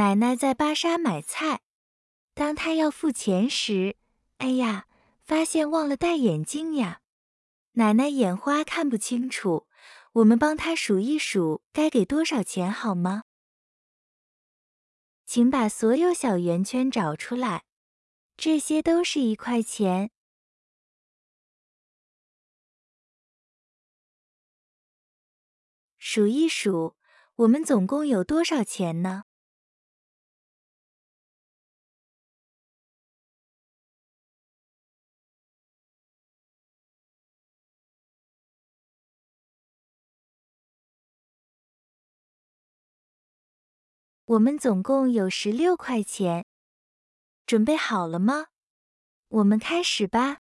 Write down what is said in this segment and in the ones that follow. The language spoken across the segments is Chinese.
奶奶在巴莎买菜，当她要付钱时，哎呀，发现忘了戴眼镜呀！奶奶眼花看不清楚，我们帮她数一数该给多少钱好吗？请把所有小圆圈找出来，这些都是一块钱。数一数，我们总共有多少钱呢？我们总共有十六块钱，准备好了吗？我们开始吧。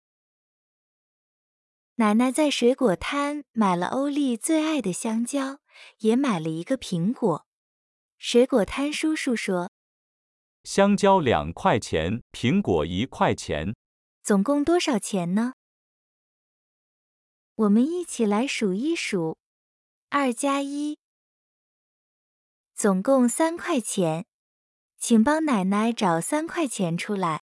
奶奶在水果摊买了欧丽最爱的香蕉，也买了一个苹果。水果摊叔叔说：“香蕉两块钱，苹果一块钱，总共多少钱呢？”我们一起来数一数：二加一。总共三块钱，请帮奶奶找三块钱出来。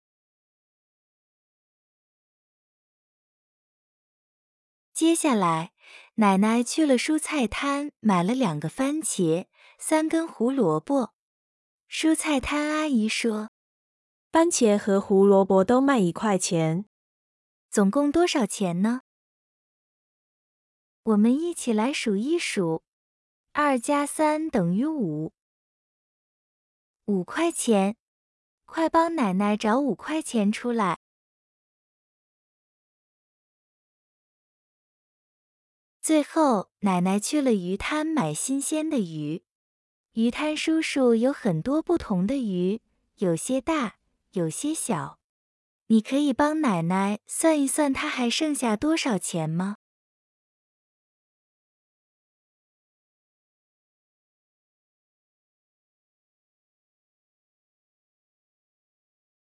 接下来，奶奶去了蔬菜摊，买了两个番茄，三根胡萝卜。蔬菜摊阿姨说：“番茄和胡萝卜都卖一块钱，总共多少钱呢？”我们一起来数一数。二加三等于五，五块钱，快帮奶奶找五块钱出来。最后，奶奶去了鱼摊买新鲜的鱼。鱼摊叔叔有很多不同的鱼，有些大，有些小。你可以帮奶奶算一算，她还剩下多少钱吗？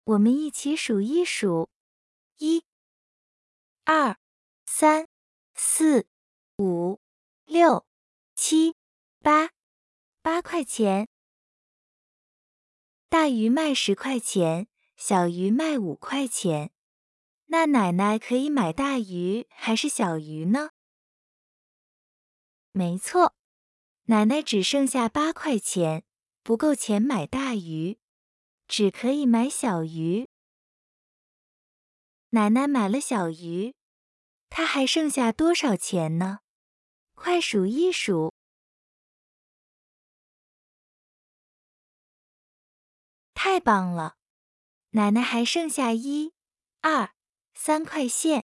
我们一起数一数：一、二、三、四、五、六、七、八，八块钱。大鱼卖十块钱，小鱼卖五块钱。那奶奶可以买大鱼还是小鱼呢？没错，奶奶只剩下八块钱，不够钱买大鱼。只可以买小鱼。奶奶买了小鱼，她还剩下多少钱呢？快数一数！太棒了，奶奶还剩下一、二、三块钱。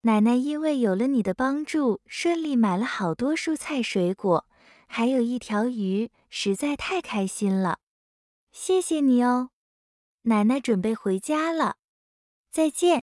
奶奶因为有了你的帮助，顺利买了好多蔬菜水果，还有一条鱼，实在太开心了。谢谢你哦，奶奶准备回家了，再见。